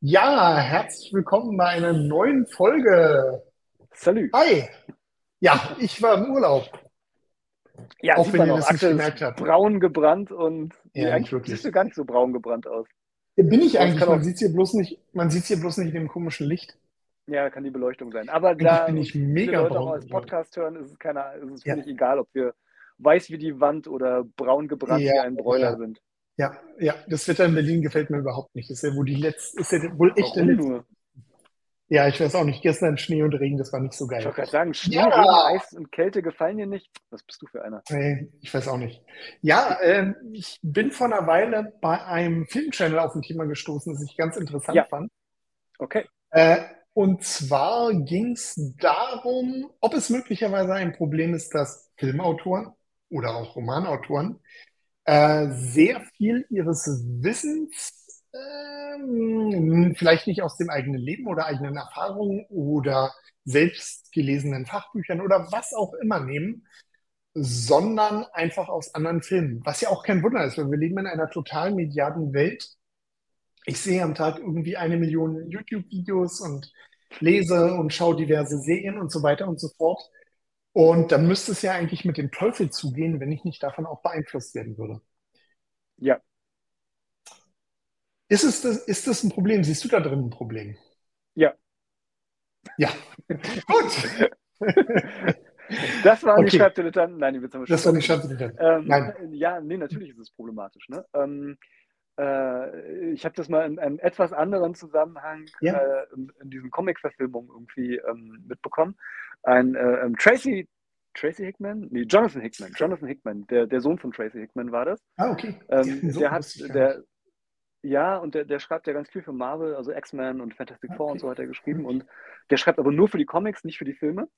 Ja, herzlich willkommen bei einer neuen Folge. Salü. Hi. Ja, ich war im Urlaub, Ja, auch wenn ihr auch. das nicht gemerkt habt. braun gebrannt und Ja, eigentlich siehst du wirklich. gar nicht so braun gebrannt aus. Bin ich es eigentlich, man sieht hier bloß nicht, man sieht hier bloß nicht in dem komischen Licht. ja, kann die Beleuchtung sein. Aber da bin ich mega Leute auch als. Podcast hören, ist es keiner, ist es Ja, egal, ob wir weiß wie die Wand oder braun gebrannt wie ein Broiler sind. Ja, ja. Das Wetter in Berlin gefällt mir überhaupt nicht. Ist ja wohl die letzte, ist ja wohl echt der Warum letzte. nur? Ja, ich weiß auch nicht. Gestern Schnee und Regen, das war nicht so Ich geil. wollte gerade sagen, Schnee, Regen, Ja, Eis und Kälte gefallen dir nicht. Was bist du für einer? nee, ich weiß auch nicht. Ja, ähm, ich bin vor einer Weile bei einem Filmchannel auf ein Thema gestoßen, das ich ganz interessant Ja, fand. okay. Äh, und zwar ging es darum, ob es möglicherweise ein Problem ist, dass Filmautoren oder auch Romanautoren äh, sehr viel ihres Wissens, ähm, vielleicht nicht aus dem eigenen Leben oder eigenen Erfahrungen oder selbst gelesenen Fachbüchern oder was auch immer nehmen, sondern einfach aus anderen Filmen. Was ja auch kein Wunder ist, weil wir leben in einer total medialen Welt. Ich sehe am Tag irgendwie eine Million YouTube-Videos und lese und schaue diverse Serien und so weiter und so fort. Und dann müsste es ja eigentlich mit dem Teufel zugehen, wenn ich nicht davon auch beeinflusst werden würde. Ja. Ist es das, ist das ein Problem? Siehst du da drin ein Problem? Ja. Ja, gut. Das waren die Okay, Schreibdilettanten. Nein, die Witze haben wir das war die. Schattenretter. Ähm, Nein. ja, nee, natürlich ist es problematisch. Ne? Ähm, äh, ich habe das mal in einem etwas anderen Zusammenhang Ja, äh, in, in diesen Comic-Verfilmungen irgendwie ähm, mitbekommen. Ein äh, ähm, Tracy, Tracy Hickman? Nee, Jonathan Hickman. Jonathan Hickman, der, der Sohn von Tracy Hickman war das. ah, okay. Ähm, so, der hat, der, ja, und der, der schreibt ja ganz viel für Marvel, also X-Men und Fantastic Four und so okay. hat er geschrieben. Okay. Und der schreibt aber nur für die Comics, nicht für die Filme.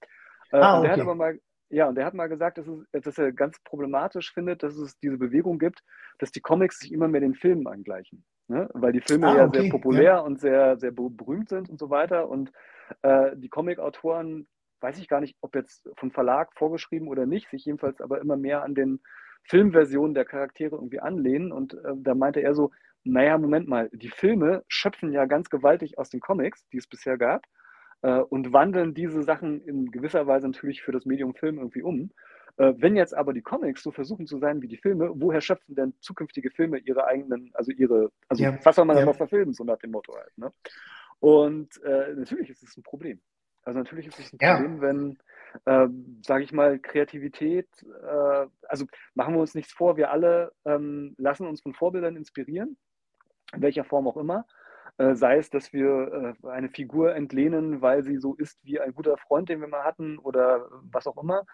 Äh, Ah, und der hat okay. aber mal, ja, und der hat mal gesagt, dass, es, dass er ganz problematisch findet, dass es diese Bewegung gibt, dass die Comics sich immer mehr den Filmen angleichen. Ne? Weil die Filme Ah, ja sehr okay. Ja. populär und sehr, sehr be- berühmt sind und so weiter. Und äh, die Comic-Autoren, weiß ich gar nicht, ob jetzt vom Verlag vorgeschrieben oder nicht, sich jedenfalls aber immer mehr an den Filmversionen der Charaktere irgendwie anlehnen. Und äh, da meinte er so, naja, Moment mal, die Filme schöpfen ja ganz gewaltig aus den Comics, die es bisher gab äh, und wandeln diese Sachen in gewisser Weise natürlich für das Medium Film irgendwie um. Äh, wenn jetzt aber die Comics so versuchen zu sein wie die Filme, woher schöpfen denn zukünftige Filme ihre eigenen, also ihre, also Ja, was soll man dann ja, noch verfilmen, so nach dem Motto halt. Ne? Und äh, natürlich ist es ein Problem. Also natürlich ist es ein ja, Problem, wenn, äh, sage ich mal, Kreativität, äh, also machen wir uns nichts vor, wir alle ähm, lassen uns von Vorbildern inspirieren, in welcher Form auch immer. Äh, sei es, dass wir äh, eine Figur entlehnen, weil sie so ist wie ein guter Freund, den wir mal hatten oder was auch immer.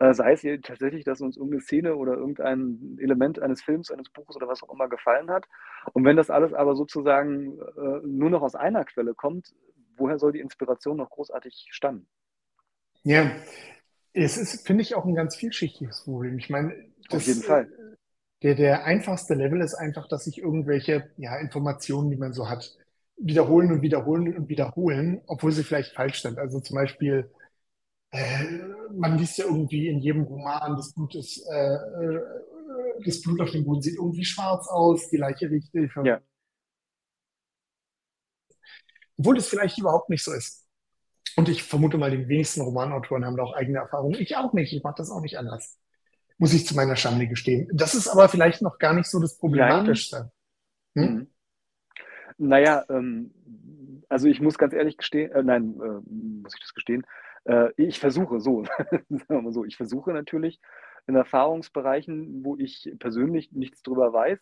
Äh, sei es tatsächlich, dass uns irgendeine Szene oder irgendein Element eines Films, eines Buches oder was auch immer gefallen hat. Und wenn das alles aber sozusagen nur noch aus einer Quelle kommt, woher soll die Inspiration noch großartig stammen? ja. Es ist, finde ich, auch ein ganz vielschichtiges Problem. Ich meine, Auf jeden Fall. der, der einfachste Level ist einfach, dass sich irgendwelche, ja, Informationen, die man so hat, wiederholen und wiederholen und wiederholen, obwohl sie vielleicht falsch sind. Also zum Beispiel, äh, man liest ja irgendwie in jedem Roman, das Blut ist, äh, äh, das Blut auf dem Boden sieht irgendwie schwarz aus, die Leiche riecht, Ja, obwohl es vielleicht überhaupt nicht so ist. Und ich vermute mal, die wenigsten Romanautoren haben da auch eigene Erfahrungen. Ich auch nicht. Ich mache das auch nicht anders. Muss ich zu meiner Schande gestehen. Das ist aber vielleicht noch gar nicht so das. Problematischste. Hm? Naja, ähm, also ich muss ganz ehrlich gestehen, äh, nein, äh, muss ich das gestehen, äh, ich versuche so, sagen wir mal so, ich versuche natürlich in Erfahrungsbereichen, wo ich persönlich nichts drüber weiß,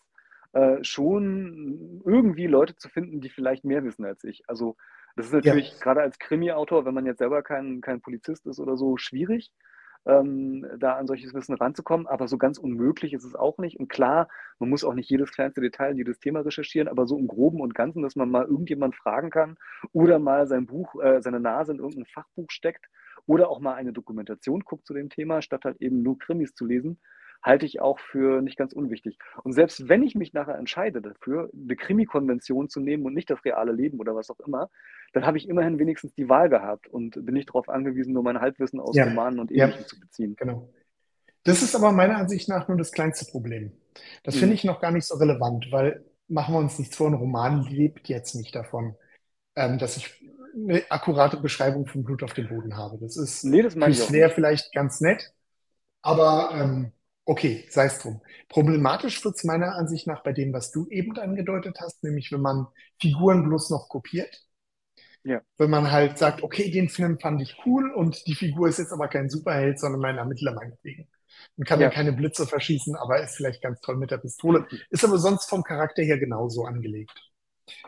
äh, schon irgendwie Leute zu finden, die vielleicht mehr wissen als ich. Also das ist Ja, natürlich gerade als Krimi-Autor, wenn man jetzt selber kein, kein Polizist ist oder so, schwierig, ähm, da an solches Wissen ranzukommen. Aber so ganz unmöglich ist es auch nicht. Und klar, man muss auch nicht jedes kleinste Detail, jedes Thema recherchieren, aber so im Groben und Ganzen, dass man mal irgendjemand fragen kann oder mal sein Buch, äh, seine Nase in irgendein Fachbuch steckt oder auch mal eine Dokumentation guckt zu dem Thema, statt halt eben nur Krimis zu lesen, halte ich auch für nicht ganz unwichtig. Und selbst wenn ich mich nachher entscheide dafür, eine Krimi-Konvention zu nehmen und nicht das reale Leben oder was auch immer, dann habe ich immerhin wenigstens die Wahl gehabt und bin nicht darauf angewiesen, nur mein Halbwissen aus ja, Romanen und ja, Ähnlichem zu beziehen. genau. Das ist aber meiner Ansicht nach nur das kleinste Problem. Das finde Mhm. ich noch gar nicht so relevant, weil machen wir uns nichts vor, ein Roman lebt jetzt nicht davon, ähm, dass ich eine akkurate Beschreibung von Blut auf dem Boden habe. Das ist Nee, das für Flair vielleicht ganz nett, aber ähm, okay, sei es drum. Problematisch wird es meiner Ansicht nach bei dem, was du eben angedeutet hast, nämlich wenn man Figuren bloß noch kopiert. Ja, Wenn man halt sagt, okay, den Film fand ich cool und die Figur ist jetzt aber kein Superheld, sondern mein Ermittler meinetwegen. Und kann dann ja. keine Blitze verschießen, aber ist vielleicht ganz toll mit der Pistole. Ist aber sonst vom Charakter her genauso angelegt.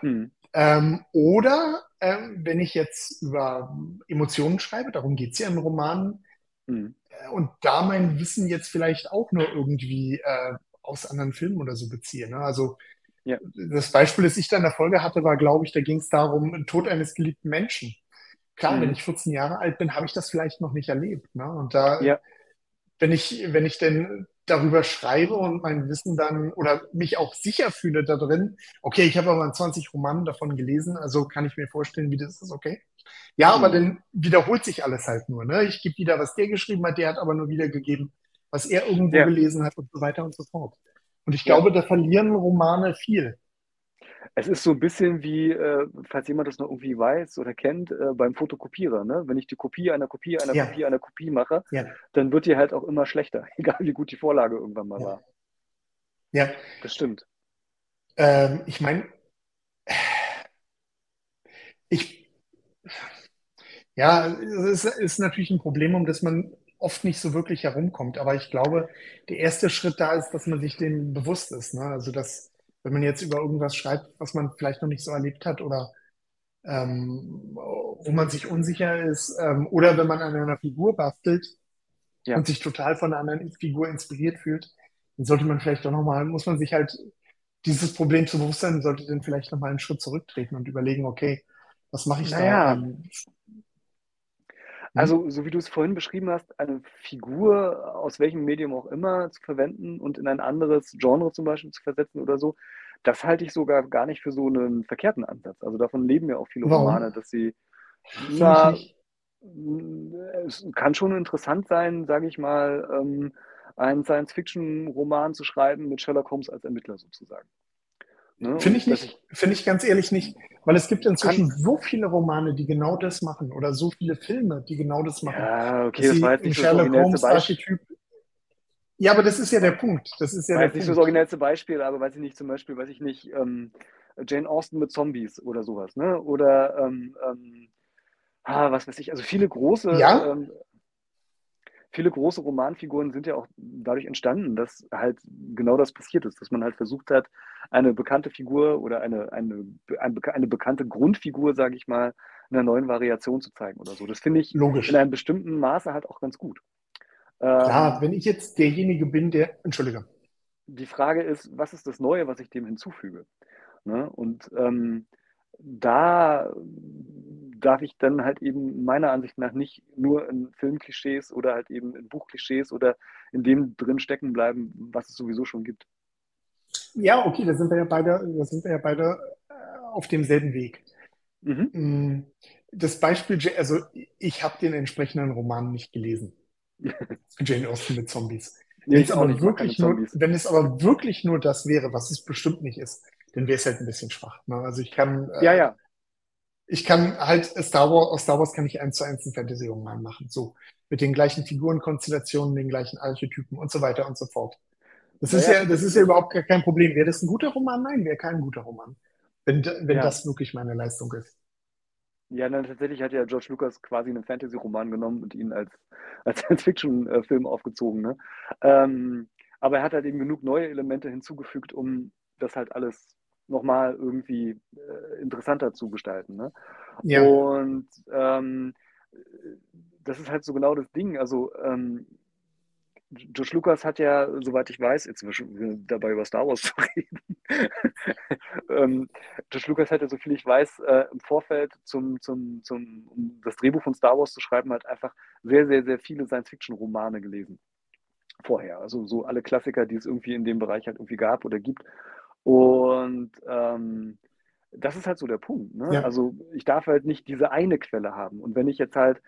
Hm, Ähm, oder ähm, wenn ich jetzt über Emotionen schreibe, darum geht's ja in Romanen, hm. Und da mein Wissen jetzt vielleicht auch nur irgendwie äh, aus anderen Filmen oder so beziehe. Ne? Also Ja, das Beispiel, das ich da in der Folge hatte, war, glaube ich, da ging es darum, Tod eines geliebten Menschen. Klar, wenn hm. ich 14 Jahre alt bin, habe ich das vielleicht noch nicht erlebt. Ne? Und da, Ja, wenn ich, wenn ich denn darüber schreibe und mein Wissen dann oder mich auch sicher fühle da drin, okay, ich habe aber 20 Romanen davon gelesen, also kann ich mir vorstellen, wie das ist, okay. Ja, aber hm. dann wiederholt sich alles halt nur. Ne? Ich gebe wieder, was der geschrieben hat, der hat aber nur wiedergegeben, was er irgendwo Ja, gelesen hat und so weiter und so fort. Und ich ja. glaube, da verlieren Romane viel. Es ist so ein bisschen wie, äh, falls jemand das noch irgendwie weiß oder kennt, äh, beim Fotokopierer, ne? Wenn ich die Kopie einer Kopie einer Ja, Kopie einer Kopie mache, ja, dann wird die halt auch immer schlechter, egal wie gut die Vorlage irgendwann mal ja, war. ja. Das stimmt. Ähm, ich meine, ich, ja, es ist, natürlich ein Problem, um das man oft nicht so wirklich herumkommt. Aber ich glaube, der erste Schritt da ist, dass man sich dem bewusst ist. Ne? Also, dass, wenn man jetzt über irgendwas schreibt, was man vielleicht noch nicht so erlebt hat oder ähm, wo man sich unsicher ist, ähm, oder wenn man an einer Figur bastelt Ja. und sich total von einer anderen Figur inspiriert fühlt, dann sollte man vielleicht doch nochmal, muss man sich halt dieses Problem zu bewusst sein, sollte dann vielleicht nochmal einen Schritt zurücktreten und überlegen, okay, was mache ich da? Naja, Ähm, hm? Also so wie du es vorhin beschrieben hast, eine Figur aus welchem Medium auch immer zu verwenden und in ein anderes Genre zum Beispiel zu versetzen oder so, das halte ich sogar gar nicht für so einen verkehrten Ansatz. Also davon leben ja auch viele Romane, Warum? dass sie, na, es kann schon interessant sein, sage ich mal, ähm, einen Science-Fiction-Roman zu schreiben mit Sherlock Holmes als Ermittler sozusagen. Ne? Finde ich nicht, ich, finde ich ganz ehrlich nicht, weil es gibt inzwischen kann, so viele Romane, die genau das machen oder so viele Filme, die genau das machen, ja, okay, das war jetzt nicht das Sherlock originellste Holmes. Archetyp, ja, aber das ist ja der Punkt, das ist ja War der nicht so das Punkt. originellste Beispiel, aber weiß ich nicht, zum Beispiel, weiß ich nicht, ähm, Jane Austen mit Zombies oder sowas, ne? Oder ähm, ähm, ah, was weiß ich, also viele große, Ja, ähm, viele große Romanfiguren sind ja auch dadurch entstanden, dass halt genau das passiert ist, dass man halt versucht hat, eine bekannte Figur oder eine, eine, eine, bekannte Grundfigur, sage ich mal, in einer neuen Variation zu zeigen oder so. Das finde ich in logisch. einem bestimmten Maße halt auch ganz gut. Klar, Ähm, wenn ich jetzt derjenige bin, der, Entschuldige, die Frage ist, was ist das Neue, was ich dem hinzufüge? Ne? Und ähm, da darf ich dann halt eben meiner Ansicht nach nicht nur in Filmklischees oder halt eben in Buchklischees oder in dem drin stecken bleiben, was es sowieso schon gibt. ja, okay, da sind wir ja beide, da sind wir ja beide äh, auf demselben Weg. Mhm. Mm, Das Beispiel, Ja- also ich habe den entsprechenden Roman nicht gelesen. Jane Austen mit Zombies. Wenn ich es auch aber nicht, wirklich nur, wenn es aber wirklich nur das wäre, was es bestimmt nicht ist, dann wäre es halt ein bisschen schwach. Ne? Also ich kann, Ja, äh, ja, ich kann halt Star Wars, aus Star Wars kann ich eins zu eins einen Fantasy-Roman machen. So. Mit den gleichen Figurenkonstellationen, den gleichen Archetypen und so weiter und so fort. Das ja, ist ja, das ist ja überhaupt gar kein Problem. Wäre das ein guter Roman? Nein, wäre kein guter Roman. Wenn, wenn ja. das wirklich meine Leistung ist. Ja, dann tatsächlich hat ja George Lucas quasi einen Fantasy-Roman genommen und ihn als, als Science-Fiction-Film aufgezogen. Ne? Ähm, aber er hat halt eben genug neue Elemente hinzugefügt, um das halt alles nochmal irgendwie interessanter zu gestalten. Ne? Ja, Und ähm, das ist halt so genau das Ding. Also ähm, George Lucas hat ja, soweit ich weiß, jetzt sind wir schon dabei über Star Wars zu reden, ähm, George Lucas hat ja, so viel ich weiß, äh, im Vorfeld zum, zum, zum, um das Drehbuch von Star Wars zu schreiben, halt einfach sehr, sehr, sehr viele Science-Fiction-Romane gelesen. Vorher. Also so alle Klassiker, die es irgendwie in dem Bereich halt irgendwie gab oder gibt. Und ähm, das ist halt so der Punkt. Ne? ja, Also ich darf halt nicht diese eine Quelle haben. Und wenn ich jetzt halt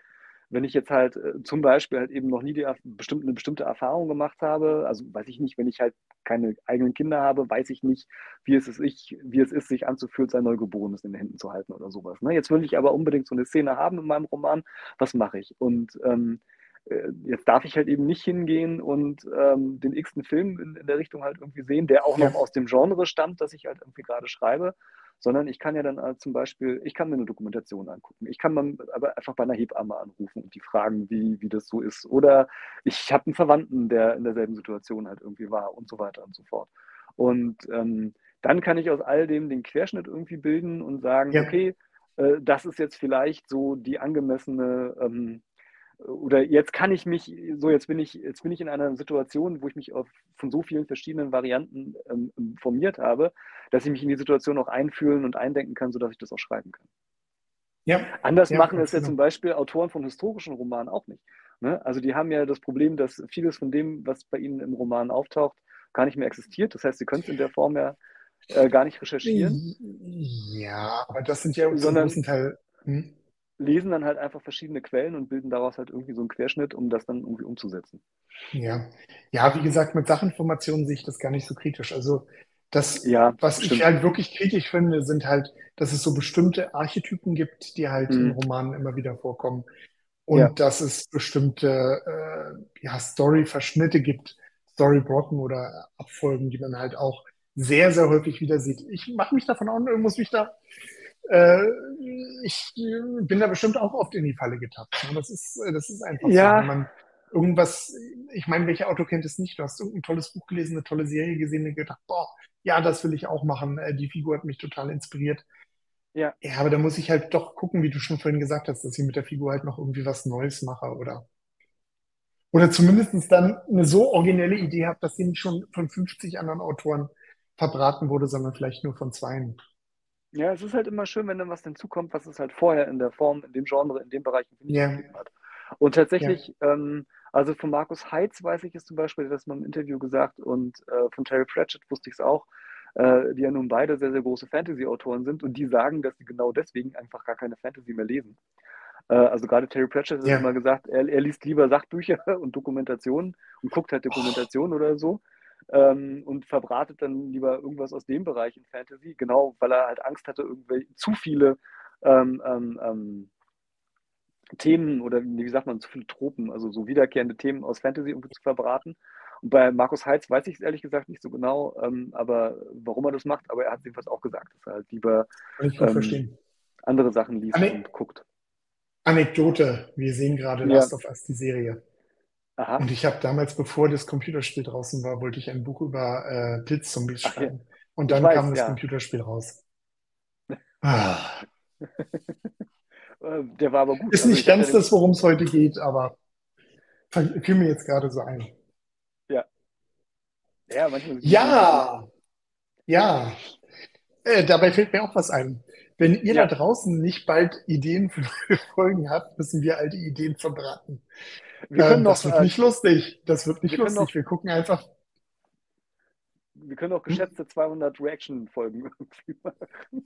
wenn ich jetzt halt äh, zum Beispiel halt eben noch nie die bestimmte, eine bestimmte Erfahrung gemacht habe, also weiß ich nicht, wenn ich halt keine eigenen Kinder habe, weiß ich nicht, wie es ist, ich, wie es ist sich anzufühlen, sein Neugeborenes in den Händen zu halten oder sowas. Ne? Jetzt will ich aber unbedingt so eine Szene haben in meinem Roman, was mache ich? Und ähm, äh, jetzt darf ich halt eben nicht hingehen und ähm, den x-ten Film in, in, der Richtung halt irgendwie sehen, der auch noch aus dem Genre stammt, das ich halt irgendwie gerade schreibe, sondern ich kann ja dann äh, zum Beispiel, ich kann mir eine Dokumentation angucken. Ich kann man aber einfach bei einer Hebamme anrufen und die fragen, wie, wie das so ist. Oder ich habe einen Verwandten, der in derselben Situation halt irgendwie war und so weiter und so fort. Und ähm, dann kann ich aus all dem den Querschnitt irgendwie bilden und sagen, ja. okay, äh, das ist jetzt vielleicht so die angemessene ähm, oder jetzt kann ich mich, so jetzt bin ich, jetzt bin ich in einer Situation, wo ich mich auf, von so vielen verschiedenen Varianten ähm, informiert habe, dass ich mich in die Situation auch einfühlen und eindenken kann, sodass ich das auch schreiben kann. Ja. Anders ja, machen es ja zum Beispiel Autoren von historischen Romanen auch nicht. Ne? Also die haben ja das Problem, dass vieles von dem, was bei ihnen im Roman auftaucht, gar nicht mehr existiert. Das heißt, sie können es in der Form ja äh, gar nicht recherchieren. Ja, aber das sind ja zum großen Teil. Hm? Lesen dann halt einfach verschiedene Quellen und bilden daraus halt irgendwie so einen Querschnitt, um das dann irgendwie umzusetzen. Ja, ja, wie gesagt, mit Sachinformationen sehe ich das gar nicht so kritisch. Also das, ja, was stimmt. ich halt wirklich kritisch finde, sind halt, dass es so bestimmte Archetypen gibt, die halt mhm. in Romanen immer wieder vorkommen. Und ja. dass es bestimmte äh, ja, Story-Verschnitte gibt, Storybrocken oder Abfolgen, die man halt auch sehr, sehr häufig wieder sieht. Ich mache mich davon an, muss mich da äh, ich bin da bestimmt auch oft in die Falle getappt. Ne? Das ist, äh, das ist einfach ja. so. Wenn man irgendwas, ich meine, welcher Auto kennt es nicht? Du hast irgendein tolles Buch gelesen, eine tolle Serie gesehen und gedacht, boah, ja, das will ich auch machen. Äh, die Figur hat mich total inspiriert. Ja. Ja, aber da muss ich halt doch gucken, wie du schon vorhin gesagt hast, dass ich mit der Figur halt noch irgendwie was Neues mache oder oder zumindest dann eine so originelle Idee habe, dass sie nicht schon von 50 anderen Autoren verbraten wurde, sondern vielleicht nur von zwei. Ja, es ist halt immer schön, wenn dann was hinzukommt, was es halt vorher in der Form, in dem Genre, in dem Bereich nicht gegeben hat. Und tatsächlich, ja. ähm, also von Markus Heitz weiß ich es zum Beispiel, das mal im Interview gesagt, und äh, von Terry Pratchett wusste ich es auch, äh, die ja nun beide sehr, sehr große Fantasy-Autoren sind und die sagen, dass sie genau deswegen einfach gar keine Fantasy mehr lesen. Äh, also gerade Terry Pratchett hat ja. immer gesagt, er, er, liest lieber Sachbücher und Dokumentationen und guckt halt Dokumentationen oh. oder so ähm, und verbratet dann lieber irgendwas aus dem Bereich in Fantasy, genau, weil er halt Angst hatte, irgendwie zu viele ähm, ähm, ähm, Themen oder wie sagt man, zu viele Tropen, also so wiederkehrende Themen aus Fantasy irgendwie zu verbraten. Und bei Markus Heitz weiß ich es ehrlich gesagt nicht so genau, ähm, aber warum er das macht, aber er hat jedenfalls auch gesagt, dass er halt lieber ähm, andere Sachen liest Ane und guckt. Anekdote, wir sehen gerade ja. Last of Us, die Serie. Aha. Und ich habe damals, bevor das Computerspiel draußen war, wollte ich ein Buch über äh, Pilzzombies schreiben. Ja. Und dann weiß, kam das ja. Computerspiel raus. Ah. Äh, der war aber gut. Ist also nicht ganz das, worum es heute geht, aber fiel mir jetzt gerade so ein. Ja. Ja, manchmal. Ja. Ja. Äh, dabei fällt mir auch was ein. Wenn ihr ja. da draußen nicht bald Ideen für Folgen habt, müssen wir all die Ideen verbraten. Wir können ähm, noch, das wird äh, nicht lustig. Das wird nicht wir lustig. Noch, wir gucken einfach. Wir können auch geschätzte 200 Reaction-Folgen machen.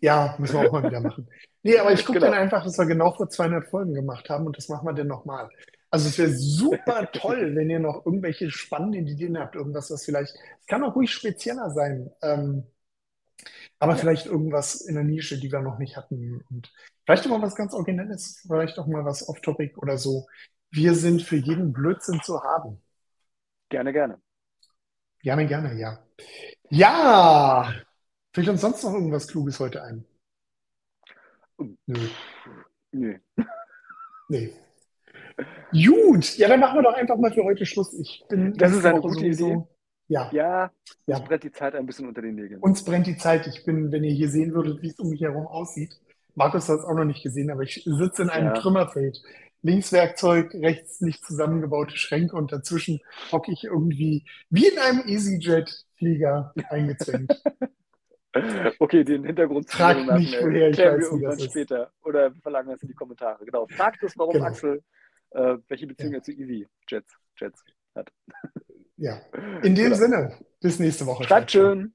Ja, müssen wir auch mal wieder machen. Nee, aber ich gucke genau. dann einfach, dass wir genau vor 200 Folgen gemacht haben und das machen wir dann nochmal. Also es wäre super toll, wenn ihr noch irgendwelche spannenden Ideen habt, irgendwas, was vielleicht, es kann auch ruhig spezieller sein, ähm, aber ja. vielleicht irgendwas in der Nische, die wir noch nicht hatten und vielleicht auch mal was ganz Originelles, vielleicht auch mal was off-topic oder so. Wir sind für jeden Blödsinn zu haben. Gerne, gerne. Gerne, gerne, ja. Ja! Fällt uns sonst noch irgendwas Kluges heute ein? Nö. Nö. Nee. Gut, ja, dann machen wir doch einfach mal für heute Schluss. Ich bin das ist eine gute sowieso, Idee. Ja. Ja, ja. uns brennt die Zeit ein bisschen unter den Nägeln. Uns brennt die Zeit. Ich bin, wenn ihr hier sehen würdet, wie es um mich herum aussieht. Markus hat es auch noch nicht gesehen, aber ich sitze in einem ja. Trümmerfeld Linkswerkzeug, rechts nicht zusammengebaute Schränke und dazwischen hocke ich irgendwie wie in einem EasyJet-Flieger eingezwängt. Okay, den Hintergrund Fragt mich, äh, woher ich weiß, wir irgendwann später. Oder verlangen wir es in die Kommentare. Genau. Fragt es, warum genau. Axel äh, welche Beziehung ja. er zu EasyJets Jets hat. Ja. In dem genau. Sinne, bis nächste Woche. Bleibt schön.